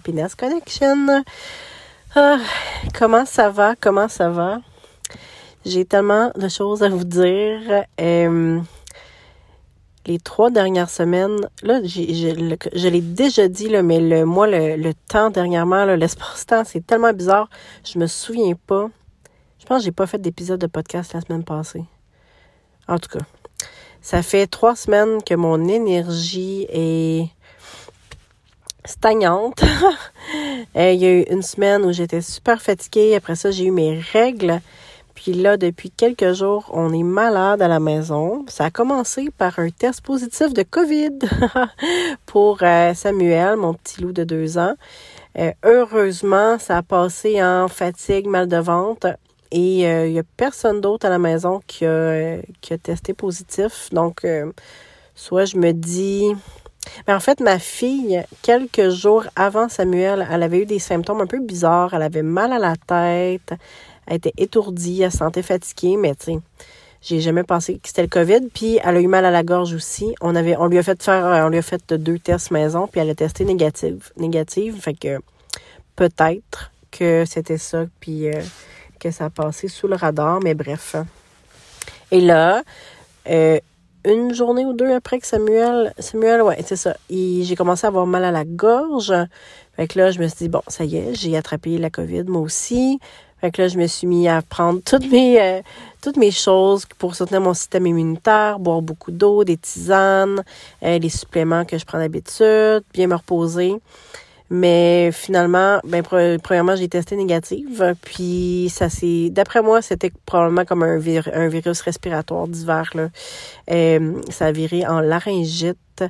Happiness Connection. Ah, comment ça va? Comment ça va? J'ai tellement de choses à vous dire. Euh, les trois dernières semaines, là, je l'ai déjà dit, mais le, moi, le, temps dernièrement, l'espace-temps, c'est tellement bizarre. Je me souviens pas. Je pense que j'ai pas fait d'épisode de podcast la semaine passée. En tout cas, ça fait trois semaines que mon énergie est stagnante. Il y a eu une semaine où j'étais super fatiguée. Après ça, j'ai eu mes règles. Puis là, depuis quelques jours, on est malade à la maison. Ça a commencé par un test positif de COVID pour euh, Samuel, mon petit loup de deux ans. Euh, heureusement, ça a passé en fatigue, mal de ventre. Et il euh, n'y a personne d'autre à la maison qui a, testé positif. Donc, soit je me dis... Mais en fait, ma fille, quelques jours avant Samuel, elle avait eu des symptômes un peu bizarres. Elle avait mal à la tête, elle était étourdie, elle se sentait fatiguée, mais tu sais, j'ai jamais pensé que c'était le COVID. Puis elle a eu mal à la gorge aussi. On avait, on lui a fait faire, on lui a fait deux tests maison, puis elle a testé négative, négative. Fait que peut-être que c'était ça. Puis euh, que ça a passé sous le radar, mais bref. Et là, euh, une journée ou deux après que Samuel, Samuel, ouais, c'est ça, j'ai commencé à avoir mal à la gorge. Fait que là, je me suis dit, bon, ça y est, j'ai attrapé la COVID, moi aussi. Fait que là, je me suis mis à prendre toutes mes, euh, toutes mes choses pour soutenir mon système immunitaire, boire beaucoup d'eau, des tisanes, euh, les suppléments que je prends d'habitude, bien me reposer. Mais finalement, ben premièrement, j'ai testé négative. Puis ça c'est d'après moi, c'était probablement comme un, un virus respiratoire d'hiver. Là. Euh, ça a viré en laryngite,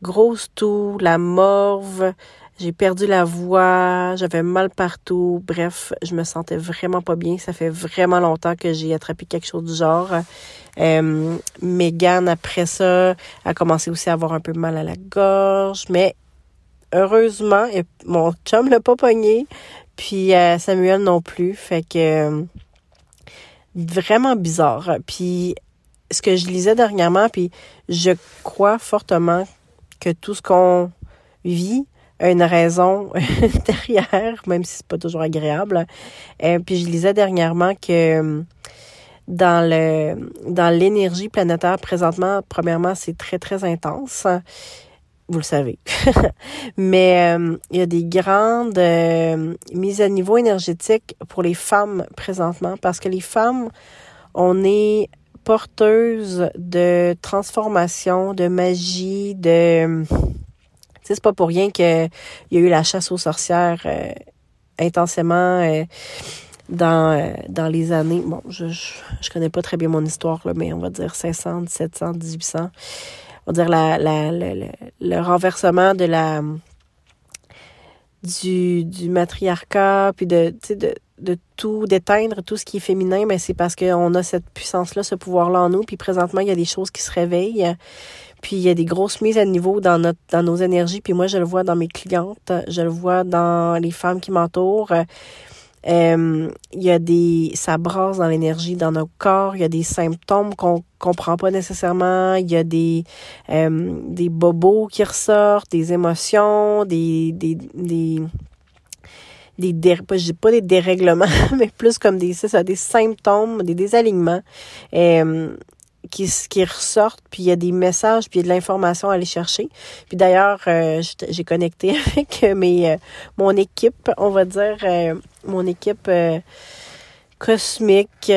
grosse toux, la morve. J'ai perdu la voix, j'avais mal partout. Bref, je me sentais vraiment pas bien. Ça fait vraiment longtemps que j'ai attrapé quelque chose du genre. Euh, Megan, après ça, a commencé aussi à avoir un peu mal à la gorge. Mais heureusement, mon chum l'a pas pogné, puis euh, Samuel non plus. Fait que vraiment bizarre. Puis ce que je lisais dernièrement, puis je crois fortement que tout ce qu'on vit a une raison derrière, même si c'est pas toujours agréable. Euh, puis je lisais dernièrement que dans le dans l'énergie planétaire présentement, premièrement, c'est très très intense vous le savez. Mais euh, il y a des grandes euh, mises à niveau énergétiques pour les femmes présentement parce que les femmes, on est porteuses de transformation, de magie, de... c'est pas pour rien qu'il y a eu la chasse aux sorcières euh, intensément dans, dans les années... Bon, je, je, je, connais pas très bien mon histoire, là, mais on va dire 500, 1700, 1800 on va dire la, la, le renversement de la du, du matriarcat, puis de, de, de tout, d'éteindre tout ce qui est féminin, mais c'est parce qu'on a cette puissance-là, ce pouvoir-là en nous, puis présentement, il y a des choses qui se réveillent, puis il y a des grosses mises à niveau dans, notre, dans nos énergies, puis moi, je le vois dans mes clientes, je le vois dans les femmes qui m'entourent, euh, il y a des, ça brasse dans l'énergie dans nos corps. Il y a des symptômes qu'on comprend pas nécessairement. Il y a des, euh, des bobos qui ressortent, des émotions, des, des, des des dé, pas des dérèglements, mais plus comme des, ça, des symptômes, des désalignements. Euh, qui, qui ressortent, puis il y a des messages, puis il y a de l'information à aller chercher. Puis d'ailleurs, euh, j'ai connecté avec mes, euh, mon équipe, on va dire, euh, mon équipe cosmique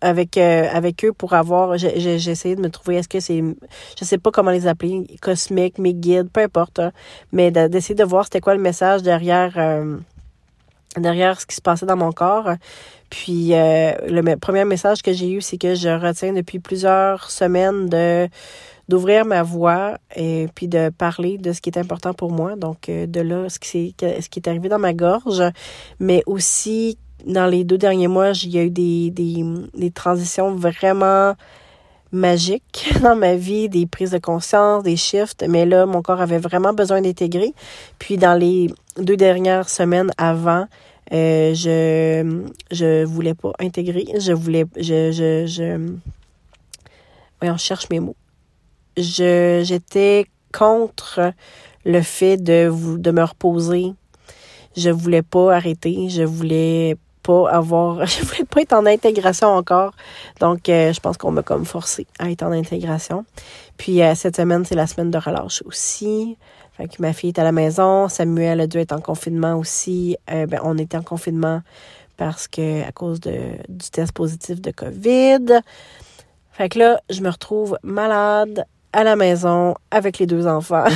avec avec eux pour avoir j'ai essayé de me trouver est-ce que c'est je sais pas comment les appeler cosmique mes guides peu importe hein, mais d'essayer de voir c'était quoi le message derrière derrière ce qui se passait dans mon corps. Puis euh, le premier message que j'ai eu, c'est que je retiens depuis plusieurs semaines de d'ouvrir ma voix et puis de parler de ce qui est important pour moi. Donc euh, de là ce qui est ce qui est arrivé dans ma gorge, mais aussi dans les deux derniers mois, il y a eu des, des, des transitions vraiment magiques dans ma vie, des prises de conscience, des shifts, mais là, mon corps avait vraiment besoin d'intégrer. Puis dans les deux dernières semaines avant, euh, je je voulais pas intégrer, je voulais je je je on cherche mes mots. je j'étais contre le fait de vous de me reposer. Je voulais pas arrêter, je voulais avoir je voulais pas être en intégration encore. Donc euh, je pense qu'on m'a comme forcé à être en intégration. Puis euh, cette semaine, c'est la semaine de relâche aussi. Fait que ma fille est à la maison, Samuel a dû être en confinement aussi. Euh, ben, on était en confinement parce que à cause du test positif de COVID. Fait que là, je me retrouve malade à la maison avec les deux enfants.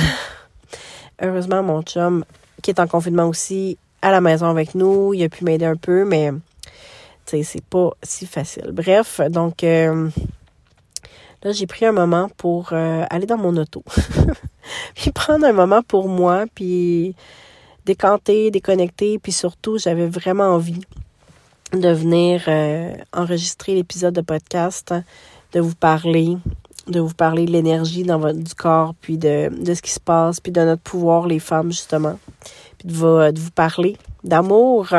Heureusement, mon chum, qui est en confinement aussi, à la maison avec nous, il a pu m'aider un peu, mais c'est pas si facile. Bref, donc euh, là, j'ai pris un moment pour euh, aller dans mon auto. puis prendre un moment pour moi, puis décanter, déconnecter, puis surtout, j'avais vraiment envie de venir euh, enregistrer l'épisode de podcast, de vous parler, de vous parler de l'énergie dans votre du corps, puis de, de ce qui se passe, puis de notre pouvoir, les femmes, justement. Puis de vous, parler d'amour.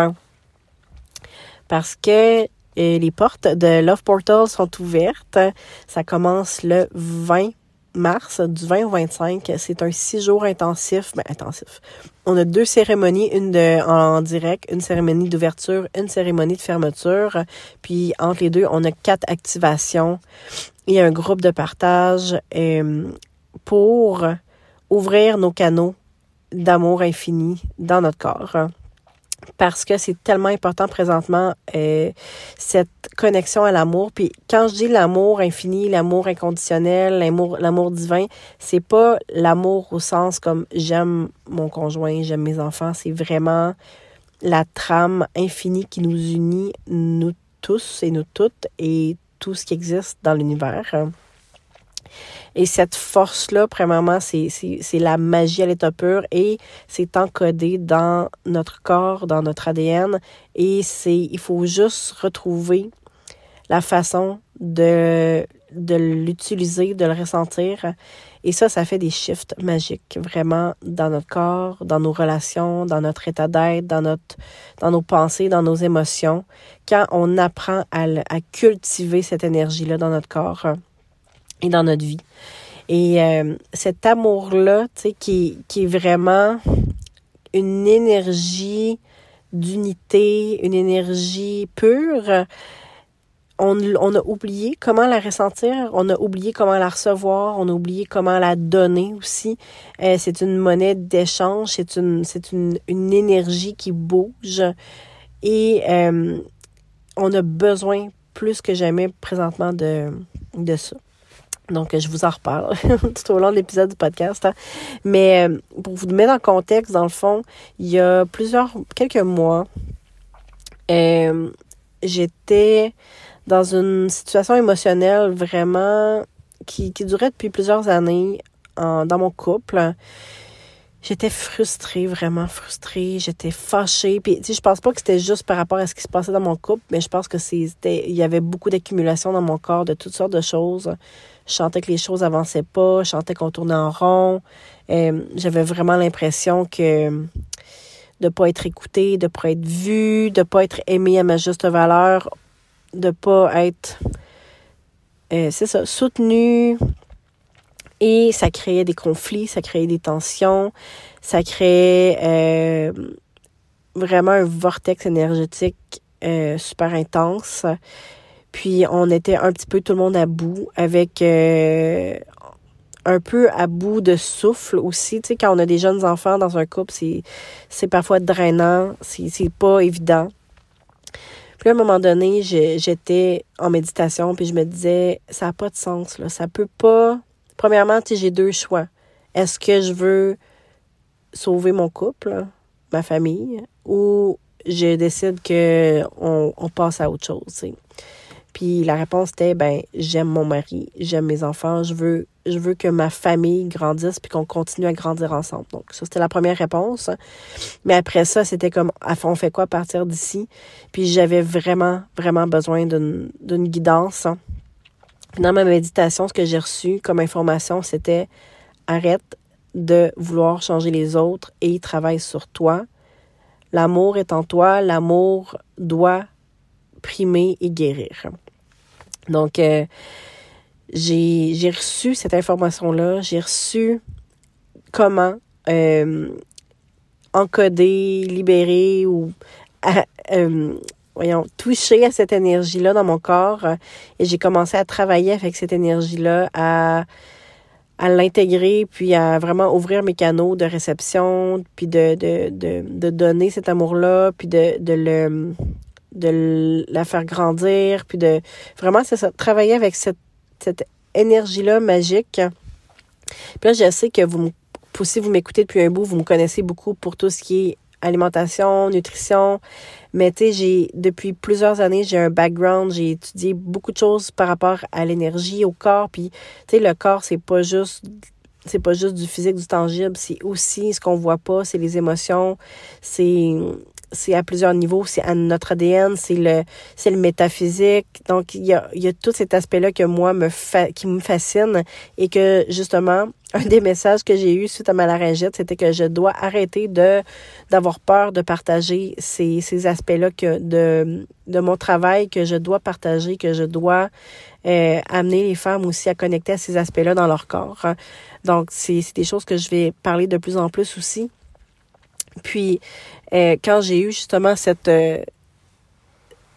Parce que euh, les portes de Love Portal sont ouvertes. Ça commence le 20 mars, du 20 au 25. C'est un six jours intensif. Ben, intensif. On a deux cérémonies, une de, en, direct, une cérémonie d'ouverture, une cérémonie de fermeture. Puis entre les deux, on a quatre activations. A un groupe de partage euh, pour ouvrir nos canaux d'amour infini dans notre corps parce que c'est tellement important présentement euh, cette connexion à l'amour. Puis quand je dis l'amour infini, l'amour inconditionnel, l'amour, l'amour divin, c'est pas l'amour au sens comme j'aime mon conjoint, j'aime mes enfants. C'est vraiment la trame infinie qui nous unit, nous tous et nous toutes, et tout ce qui existe dans l'univers. Et cette force-là, premièrement, c'est, la magie à l'état pur et c'est encodé dans notre corps, dans notre ADN. Et c'est, il faut juste retrouver la façon de, de l'utiliser, de le ressentir. Et ça, ça fait des shifts magiques, vraiment, dans notre corps, dans nos relations, dans notre état d'être, dans, dans nos pensées, dans nos émotions, quand on apprend à, à cultiver cette énergie-là dans notre corps et dans notre vie. Et euh, cet amour-là, tu sais, qui, qui est vraiment une énergie d'unité, une énergie pure, on, on, a oublié comment la ressentir, on a oublié comment la recevoir, on a oublié comment la donner aussi. Euh, c'est une monnaie d'échange, c'est une, c'est une, une, énergie qui bouge et euh, on a besoin plus que jamais présentement de, de ça. Donc, je vous en reparle tout au long de l'épisode du podcast. Hein. Mais euh, pour vous mettre en contexte, dans le fond, il y a plusieurs, quelques mois, euh, j'étais dans une situation émotionnelle vraiment qui, qui durait depuis plusieurs années dans mon couple. J'étais frustrée, vraiment frustrée. J'étais fâchée. Puis, tu sais, je pense pas que c'était juste par rapport à ce qui se passait dans mon couple, mais je pense que c'était, il y avait beaucoup d'accumulation dans mon corps de toutes sortes de choses. Je sentais que les choses avançaient pas. Je sentais qu'on tournait en rond. Euh, j'avais vraiment l'impression que de pas être écoutée, de pas être vue, de pas être aimée à ma juste valeur, de pas être, euh, c'est ça, soutenue. Et ça créait des conflits, ça créait des tensions, ça créait euh, vraiment un vortex énergétique super intense. Puis on était un petit peu tout le monde à bout avec euh, un peu à bout de souffle aussi. Tu sais, quand on a des jeunes enfants dans un couple, c'est, parfois drainant, c'est pas évident. Puis à un moment donné, j'étais en méditation, puis je me disais, ça n'a pas de sens, là. Ça peut pas. Premièrement, j'ai deux choix. Est-ce que je veux sauver mon couple, ma famille, ou je décide que on, passe à autre chose. Puis la réponse était ben j'aime mon mari, j'aime mes enfants, je veux que ma famille grandisse puis qu'on continue à grandir ensemble. Donc ça c'était la première réponse. Mais après ça, c'était comme on fait quoi à partir d'ici? Puis j'avais vraiment vraiment besoin d'une d'une guidance. Dans ma méditation, ce que j'ai reçu comme information, c'était arrête de vouloir changer les autres et travaille sur toi. L'amour est en toi, l'amour doit primer et guérir. Donc, euh, j'ai reçu cette information-là, j'ai reçu comment euh, encoder, libérer ou euh, voyons, toucher à cette énergie-là dans mon corps. Et j'ai commencé à travailler avec cette énergie-là, à, à l'intégrer, puis à vraiment ouvrir mes canaux de réception, puis de, de, de, de donner cet amour-là, puis de, de le de la faire grandir, puis de vraiment, ça, travailler avec cette, cette énergie-là magique. Puis là, je sais que vous, si vous m'écoutez depuis un bout, vous me connaissez beaucoup pour tout ce qui est alimentation, nutrition. Mais tu sais, j'ai depuis plusieurs années, j'ai un background, j'ai étudié beaucoup de choses par rapport à l'énergie, au corps. Puis tu sais, le corps, c'est pas juste c'est pas juste du physique, du tangible, c'est aussi ce qu'on voit pas, c'est les émotions, c'est c'est à plusieurs niveaux, c'est à notre ADN, c'est le c'est le métaphysique. Donc il y a, il y a tout cet aspect-là que moi me fa qui me fascine et que justement un des messages que j'ai eu suite à ma laryngite, c'était que je dois arrêter de d'avoir peur de partager ces, ces aspects-là que de de mon travail que je dois partager, que je dois euh, amener les femmes aussi à connecter à ces aspects-là dans leur corps. Donc c'est des choses que je vais parler de plus en plus aussi. Puis, euh, quand j'ai eu justement cette, euh,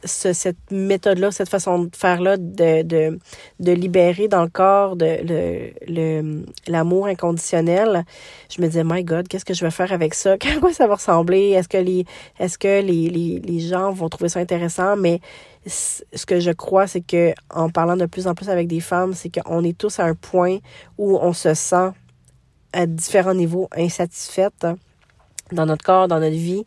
cette méthode-là, cette façon de faire-là, de, de, de libérer dans le corps de, le, l'amour inconditionnel, je me disais, my God, qu'est-ce que je vais faire avec ça? À quoi ça va ressembler? Est-ce que les, est-ce que les, les, les gens vont trouver ça intéressant? Mais ce que je crois, c'est que en parlant de plus en plus avec des femmes, c'est qu'on est tous à un point où on se sent à différents niveaux insatisfaite dans notre corps, dans notre vie,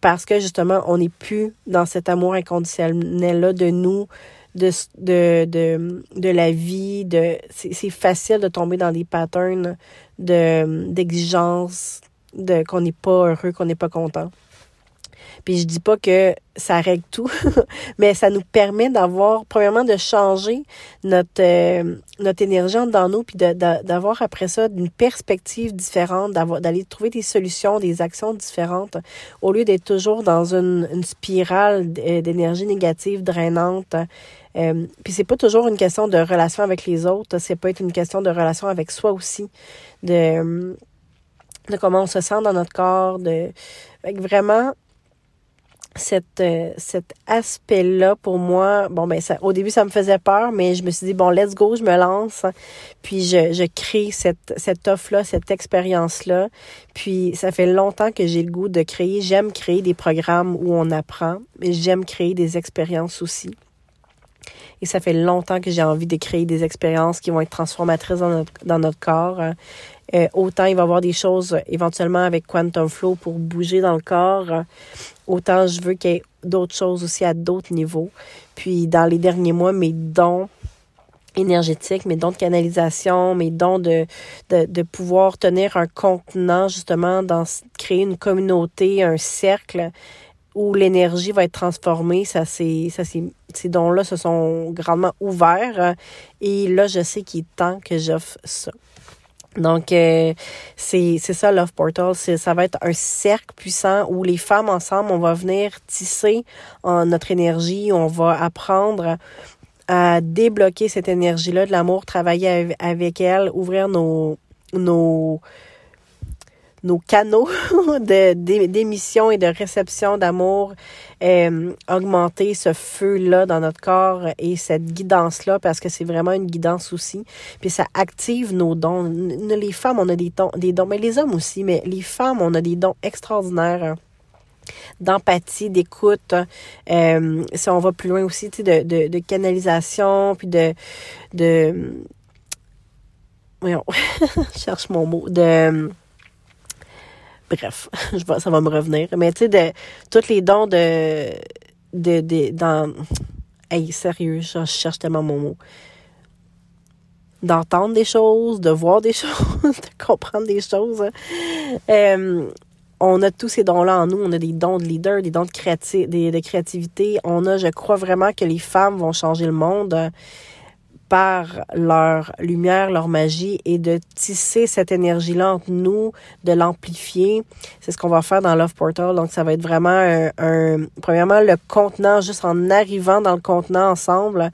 parce que justement, on n'est plus dans cet amour inconditionnel-là de nous, de, de, de, de la vie. De, c'est facile de tomber dans des patterns de, d'exigence, de, qu'on n'est pas heureux, qu'on n'est pas content. Puis je dis pas que ça règle tout, mais ça nous permet d'avoir, premièrement, de changer notre, euh, notre énergie dans nous, puis d'avoir après ça une perspective différente, d'aller trouver des solutions, des actions différentes, au lieu d'être toujours dans une, une spirale euh, d'énergie négative, drainante. Euh, puis c'est pas toujours une question de relation avec les autres, c'est pas être une question de relation avec soi aussi, de, de comment on se sent dans notre corps, de vraiment cette, euh, cet aspect-là, pour moi, bon, ben, ça, au début, ça me faisait peur, mais je me suis dit, bon, let's go, je me lance. Puis, je, je crée cette, cette offre-là, cette expérience-là. Puis, ça fait longtemps que j'ai le goût de créer. J'aime créer des programmes où on apprend, mais j'aime créer des expériences aussi. Et ça fait longtemps que j'ai envie de créer des expériences qui vont être transformatrices dans notre, dans notre corps. Euh, autant il va y avoir des choses éventuellement avec Quantum Flow pour bouger dans le corps. Autant je veux qu'il y ait d'autres choses aussi à d'autres niveaux. Puis dans les derniers mois, mes dons énergétiques, mes dons de canalisation, mes dons de, de, de pouvoir tenir un contenant, justement, dans créer une communauté, un cercle où l'énergie va être transformée, ça c'est ça c'est ces dons-là se sont grandement ouverts et là je sais qu'il est temps que j'offre ça. Donc, euh, c'est ça, Love Portal. Ça va être un cercle puissant où les femmes ensemble, on va venir tisser en notre énergie, on va apprendre à débloquer cette énergie-là de l'amour, travailler avec elle, ouvrir nos, nos, nos canaux d'émission et de réception d'amour, euh, augmenter ce feu-là dans notre corps et cette guidance-là, parce que c'est vraiment une guidance aussi. Puis ça active nos dons. Les femmes, on a des dons, des dons, mais les hommes aussi, mais les femmes, on a des dons extraordinaires d'empathie, d'écoute. Euh, si on va plus loin aussi, de, de, de canalisation, puis de... de voyons, je cherche mon mot. Bref, ça va me revenir. Mais tu sais, de tous les dons de, de, de dans, hey, sérieux, je, cherche tellement mon mot. D'entendre des choses, de voir des choses, de comprendre des choses. Hein. Euh, on a tous ces dons-là en nous. On a des dons de leader, des dons de, créati de créativité. On a, je crois vraiment que les femmes vont changer le monde par leur lumière, leur magie et de tisser cette énergie-là entre nous, de l'amplifier. C'est ce qu'on va faire dans Love Portal. Donc, ça va être vraiment un, premièrement, le contenant, juste en arrivant dans le contenant ensemble,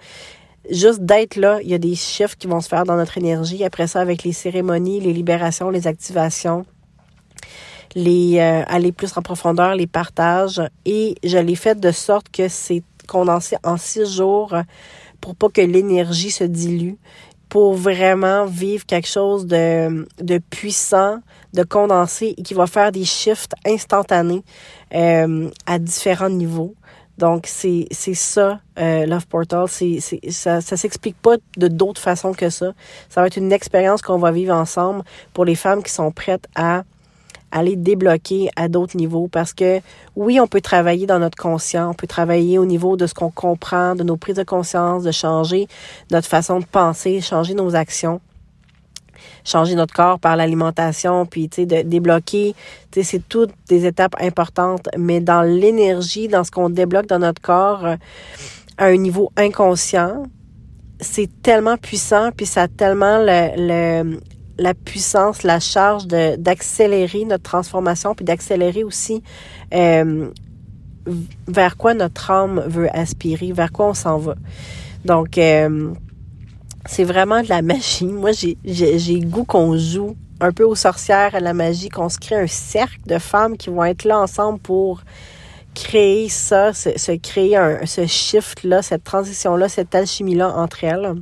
juste d'être là, il y a des chiffres qui vont se faire dans notre énergie. Après ça, avec les cérémonies, les libérations, les activations, les euh, aller plus en profondeur, les partages. Et je l'ai fait de sorte que c'est condensé en six jours pour pas que l'énergie se dilue, pour vraiment vivre quelque chose de, de puissant, de condensé et qui va faire des shifts instantanés euh, à différents niveaux. Donc, c'est ça, euh, Love Portal. C'est ça ça s'explique pas de d'autres façons que ça. Ça va être une expérience qu'on va vivre ensemble pour les femmes qui sont prêtes à aller débloquer à d'autres niveaux parce que oui, on peut travailler dans notre conscient, on peut travailler au niveau de ce qu'on comprend, de nos prises de conscience, de changer notre façon de penser, changer nos actions changer notre corps par l'alimentation, puis tu sais, de débloquer, tu sais, c'est toutes des étapes importantes, mais dans l'énergie, dans ce qu'on débloque dans notre corps, euh, à un niveau inconscient, c'est tellement puissant, puis ça a tellement le, la puissance, la charge d'accélérer notre transformation, puis d'accélérer aussi euh, vers quoi notre âme veut aspirer, vers quoi on s'en va. Donc, euh, c'est vraiment de la magie. Moi, j'ai, goût qu'on joue un peu aux sorcières, à la magie, qu'on se crée un cercle de femmes qui vont être là ensemble pour créer ça, se, créer un, ce shift-là, cette transition-là, cette alchimie-là entre elles.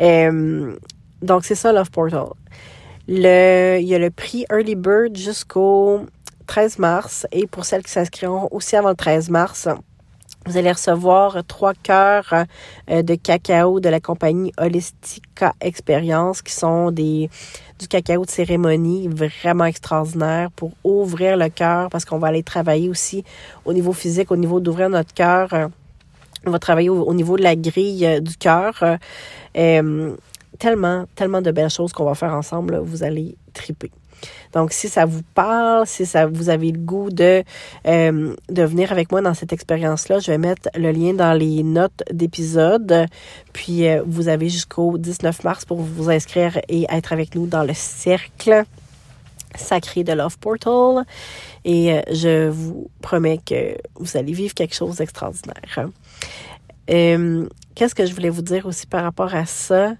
Euh, donc, c'est ça, Love Portal. Le, il y a le prix Early Bird jusqu'au 13 mars. Et pour celles qui s'inscriront aussi avant le 13 mars, vous allez recevoir trois cœurs euh, de cacao de la compagnie Holistica Experience qui sont des du cacao de cérémonie vraiment extraordinaire pour ouvrir le cœur parce qu'on va aller travailler aussi au niveau physique, au niveau d'ouvrir notre cœur. On va travailler au, niveau de la grille euh, du cœur. Euh, tellement, tellement de belles choses qu'on va faire ensemble. Vous allez triper. Donc, si ça vous parle, si ça vous avez le goût de, euh, de venir avec moi dans cette expérience-là, je vais mettre le lien dans les notes d'épisode. Puis, euh, vous avez jusqu'au 19 mars pour vous inscrire et être avec nous dans le cercle sacré de Love Portal. Et euh, je vous promets que vous allez vivre quelque chose d'extraordinaire. Qu'est-ce que je voulais vous dire aussi par rapport à ça?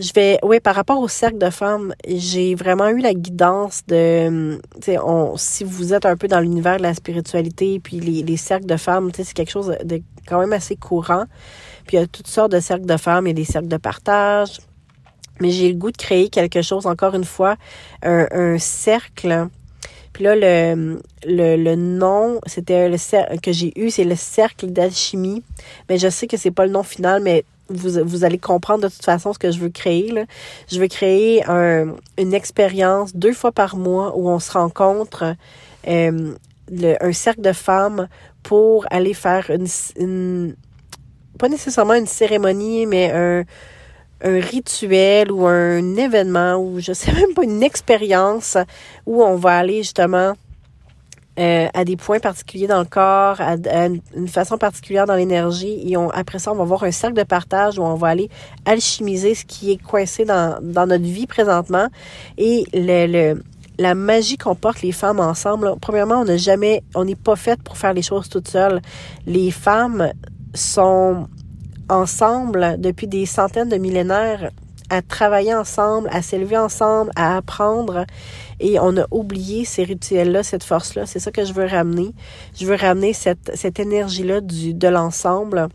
Je vais, oui, par rapport au cercle de femmes, j'ai vraiment eu la guidance de, tu sais, si vous êtes un peu dans l'univers de la spiritualité, puis les, les cercles de femmes, tu sais, c'est quelque chose de quand même assez courant. Puis il y a toutes sortes de cercles de femmes, il y a des cercles de partage. Mais j'ai le goût de créer quelque chose, encore une fois, un, un cercle. Puis là, le, le, le nom, c'était le cercle que j'ai eu, c'est le cercle d'alchimie. Mais je sais que c'est pas le nom final, mais vous, vous allez comprendre de toute façon ce que je veux créer. Là. Je veux créer un, une expérience deux fois par mois où on se rencontre euh, le, un cercle de femmes pour aller faire une, une pas nécessairement une cérémonie, mais un, un rituel ou un événement ou je sais même pas une expérience où on va aller justement euh, à des points particuliers dans le corps, à, une façon particulière dans l'énergie. Et on, après ça, on va avoir un cercle de partage où on va aller alchimiser ce qui est coincé dans, dans notre vie présentement. Et le, le la magie qu'on porte les femmes ensemble, premièrement, on n'a jamais, on n'est pas fait pour faire les choses toutes seules. Les femmes sont ensemble depuis des centaines de millénaires à travailler ensemble, à s'élever ensemble, à apprendre. Et on a oublié ces rituels-là, cette force-là. C'est ça que je veux ramener. Je veux ramener cette, cette énergie-là de l'ensemble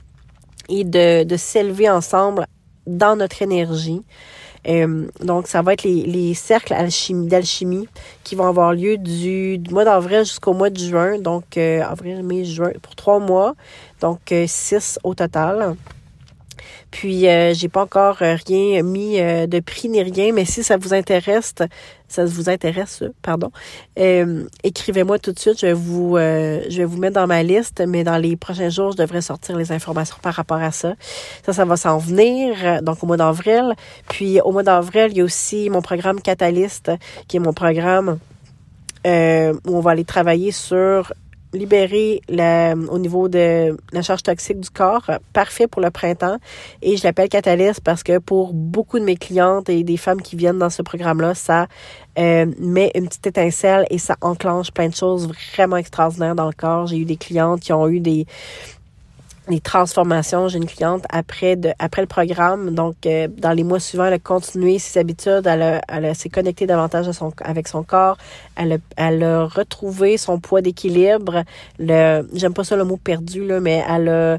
et de, de s'élever ensemble dans notre énergie. Euh, donc, ça va être les, les cercles d'alchimie qui vont avoir lieu du, du mois d'avril jusqu'au mois de juin. Donc, euh, avril, mai, juin, pour trois mois. Donc, euh, six au total. Puis euh, j'ai pas encore euh, rien mis euh, de prix ni rien, mais si ça vous intéresse, ça vous intéresse, pardon, écrivez-moi tout de suite. Je vais vous je vais vous mettre dans ma liste, mais dans les prochains jours, je devrais sortir les informations par rapport à ça. Ça, ça va s'en venir, donc au mois d'avril. Puis au mois d'avril, il y a aussi mon programme Catalyst, qui est mon programme où on va aller travailler sur libérer la, au niveau de la charge toxique du corps, parfait pour le printemps. Et je l'appelle Catalyst parce que pour beaucoup de mes clientes et des femmes qui viennent dans ce programme-là, ça euh, met une petite étincelle et ça enclenche plein de choses vraiment extraordinaires dans le corps. J'ai eu des clientes qui ont eu des des transformations. J'ai une cliente après de après le programme, donc euh, dans les mois suivants, elle a continué ses habitudes, elle, a, elle s'est connectée davantage à son, avec son corps, elle a, elle a retrouvé son poids d'équilibre. Le j'aime pas ça le mot perdu là, mais elle a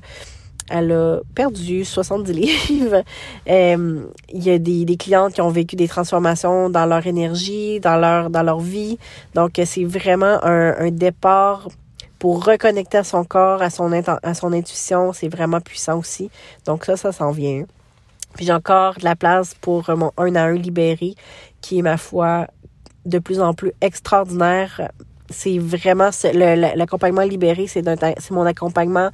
elle a perdu 70 livres. Euh, il y a des, des clientes qui ont vécu des transformations dans leur énergie, dans leur dans leur vie. Donc c'est vraiment un, un départ pour reconnecter à son corps, à son, à son intuition, c'est vraiment puissant aussi. Donc ça, ça s'en vient. Puis j'ai encore de la place pour mon 1 à 1 libéré, qui est, ma foi, de plus en plus extraordinaire. C'est vraiment l'accompagnement libéré, c'est mon accompagnement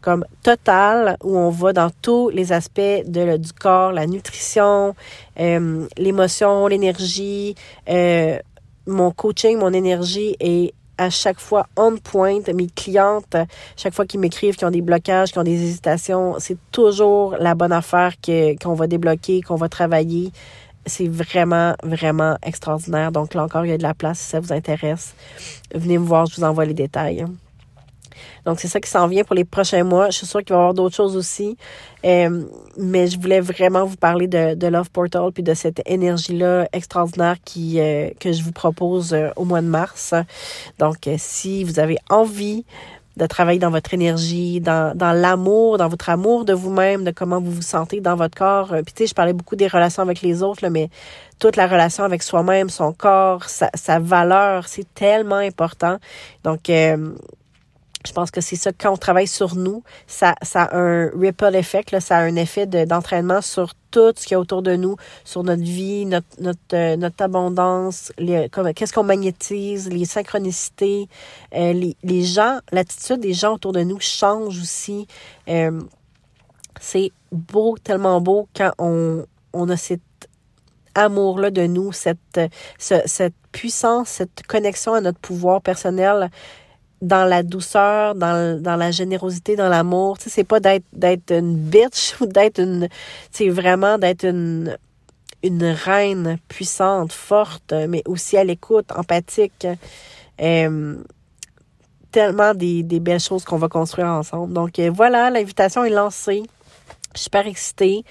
comme total où on va dans tous les aspects de, du corps, la nutrition, euh, l'émotion, l'énergie, euh, mon coaching, mon énergie est à chaque fois on point. Mes clientes, chaque fois qu'ils m'écrivent, qui ont des blocages, qui ont des hésitations, c'est toujours la bonne affaire que, qu'on va débloquer, qu'on va travailler. C'est vraiment, vraiment extraordinaire. Donc là encore, il y a de la place si ça vous intéresse. Venez me voir, je vous envoie les détails. Donc, c'est ça qui s'en vient pour les prochains mois. Je suis sûre qu'il va y avoir d'autres choses aussi. Euh, mais je voulais vraiment vous parler de, Love Portal puis de cette énergie-là extraordinaire qui, euh, que je vous propose euh, au mois de mars. Donc, si vous avez envie de travailler dans votre énergie, dans, dans l'amour, dans votre amour de vous-même, de comment vous vous sentez dans votre corps. Puis tu sais, je parlais beaucoup des relations avec les autres, mais toute la relation avec soi-même, son corps, sa valeur, c'est tellement important. Donc, je pense que c'est ça, quand on travaille sur nous, ça, ça a un ripple effect, là, ça a un effet d'entraînement sur tout ce qu'il y a autour de nous, sur notre vie, notre, notre, euh, notre abondance, qu'est-ce qu'on magnétise, les synchronicités, euh, les, les, gens, l'attitude des gens autour de nous change aussi. Euh, c'est beau, tellement beau quand on, on a cet amour-là de nous, cette, cette puissance, cette connexion à notre pouvoir personnel dans la douceur, dans, dans la générosité, dans l'amour. Tu sais, c'est pas d'être d'être une bitch ou d'être une, c'est vraiment d'être une une reine puissante, forte, mais aussi à l'écoute, empathique. Euh, tellement des, des belles choses qu'on va construire ensemble. Donc euh, voilà, l'invitation est lancée. Super excitée.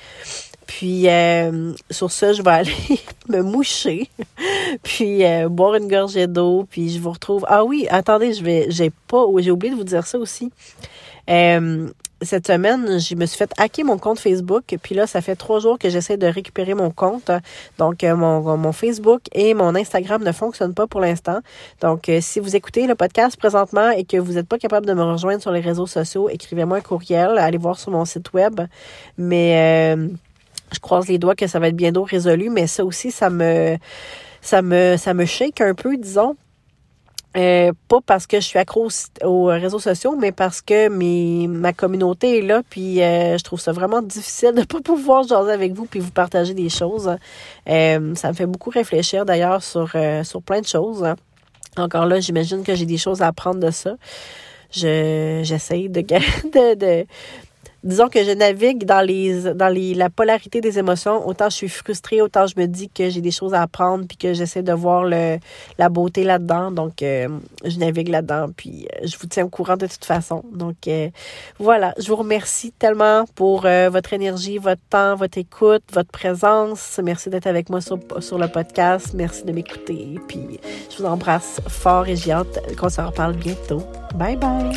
Puis euh, sur ça, je vais aller me moucher, puis euh, boire une gorgée d'eau, puis je vous retrouve. Ah oui, attendez, je vais, j'ai pas, j'ai oublié de vous dire ça aussi. Euh, cette semaine, je me suis fait hacker mon compte Facebook. Puis là, ça fait trois jours que j'essaie de récupérer mon compte. Donc, mon, mon Facebook et mon Instagram ne fonctionnent pas pour l'instant. Donc, si vous écoutez le podcast présentement et que vous n'êtes pas capable de me rejoindre sur les réseaux sociaux, écrivez-moi un courriel. Allez voir sur mon site web. Mais je croise les doigts que ça va être bientôt résolu, mais ça aussi, ça me, ça me, ça me shake un peu, disons. Euh, pas parce que je suis accro aux réseaux sociaux, mais parce que mes, ma communauté est là, puis euh, je trouve ça vraiment difficile de pas pouvoir jaser avec vous puis vous partager des choses. Euh, ça me fait beaucoup réfléchir d'ailleurs sur, sur plein de choses. Encore là, j'imagine que j'ai des choses à apprendre de ça. Je j'essaye de, de, de, disons que je navigue dans les la polarité des émotions. Autant je suis frustrée, autant je me dis que j'ai des choses à apprendre puis que j'essaie de voir la beauté là-dedans. Donc, euh, je navigue là-dedans puis euh, je vous tiens au courant de toute façon. Donc, euh, voilà. Je vous remercie tellement pour votre énergie, votre temps, votre écoute, votre présence. Merci d'être avec moi sur, sur le podcast. Merci de m'écouter. Puis, je vous embrasse fort et j'ai hâte qu'on se reparle bientôt. Bye bye!